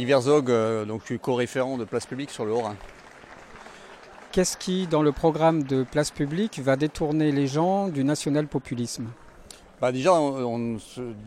Iverzog, euh, donc co-référent de Place Publique sur le Haut-Rhin. Qu'est-ce qui, dans le programme de Place Publique, va détourner les gens du national-populisme bah déjà, on,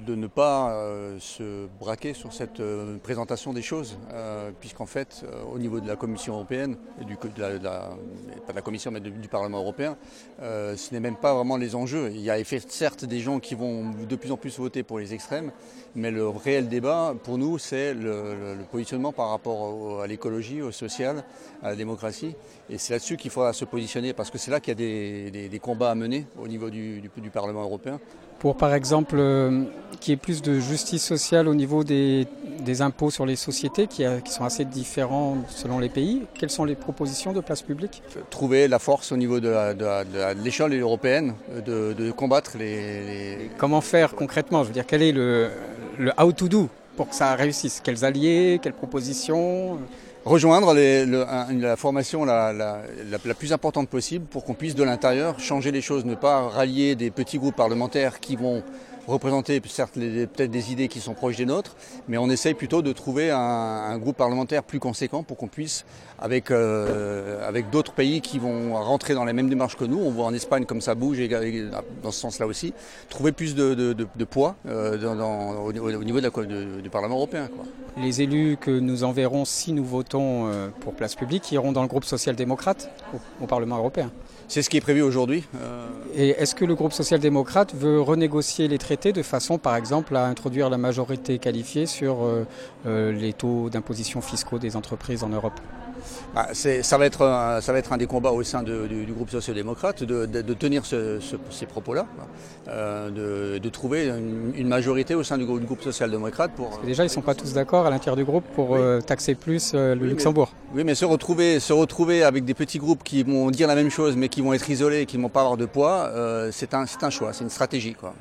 de ne pas euh, se braquer sur cette euh, présentation des choses, euh, puisqu'en fait, au niveau de la Commission européenne, et du, de la, de la, pas de la Commission mais du Parlement européen, ce n'est même pas vraiment les enjeux. Il y a certes des gens qui vont de plus en plus voter pour les extrêmes, mais le réel débat, pour nous, c'est le, le, positionnement par rapport à l'écologie, au social, à la démocratie. Et c'est là-dessus qu'il faudra se positionner, parce que c'est là qu'il y a des, des, des, combats à mener au niveau du, du, du Parlement européen pour par exemple euh, qu'il y ait plus de justice sociale au niveau des, des impôts sur les sociétés qui, a, qui, sont assez différents selon les pays. Quelles sont les propositions de place publique? Trouver la force au niveau de l'échelle européenne de, de, combattre les, les, Comment faire concrètement? Je veux dire, quel est le, le how to do pour que ça réussisse? Quels alliés? Quelles propositions? Rejoindre les, le, la formation la, la, la, la, plus importante possible pour qu'on puisse de l'intérieur changer les choses, ne pas rallier des petits groupes parlementaires qui vont représenter certes peut-être des idées qui sont proches des nôtres, mais on essaye plutôt de trouver un, un groupe parlementaire plus conséquent pour qu'on puisse, avec, euh, avec d'autres pays qui vont rentrer dans les mêmes démarches que nous, on voit en Espagne comme ça bouge et, dans ce sens-là aussi, trouver plus de, de, de, de poids euh, dans, dans, au, au, niveau de du Parlement européen. Quoi. Les élus que nous enverrons si nous votons euh, pour place publique iront dans le groupe social-démocrate au, au Parlement européen? C'est ce qui est prévu aujourd'hui. Et est-ce que le groupe social-démocrate veut renégocier les traités de façon, par exemple, à introduire la majorité qualifiée sur euh, euh, les taux d'imposition fiscaux des entreprises en Europe bah, ça, va être un, ça va être un des combats au sein de, du, du, groupe social-démocrate de, de, de, tenir ce, ce, ces propos-là, euh, de, trouver une, une, majorité au sein du, du groupe social-démocrate pour. Parce que déjà, ils ne sont pas tous d'accord à l'intérieur du groupe pour oui. euh, taxer plus euh, le oui, Luxembourg. Mais, oui, mais se retrouver, se retrouver avec des petits groupes qui vont dire la même chose, mais qui vont être isolés et qui ne vont pas avoir de poids, c'est un, un choix, c'est une stratégie. Quoi.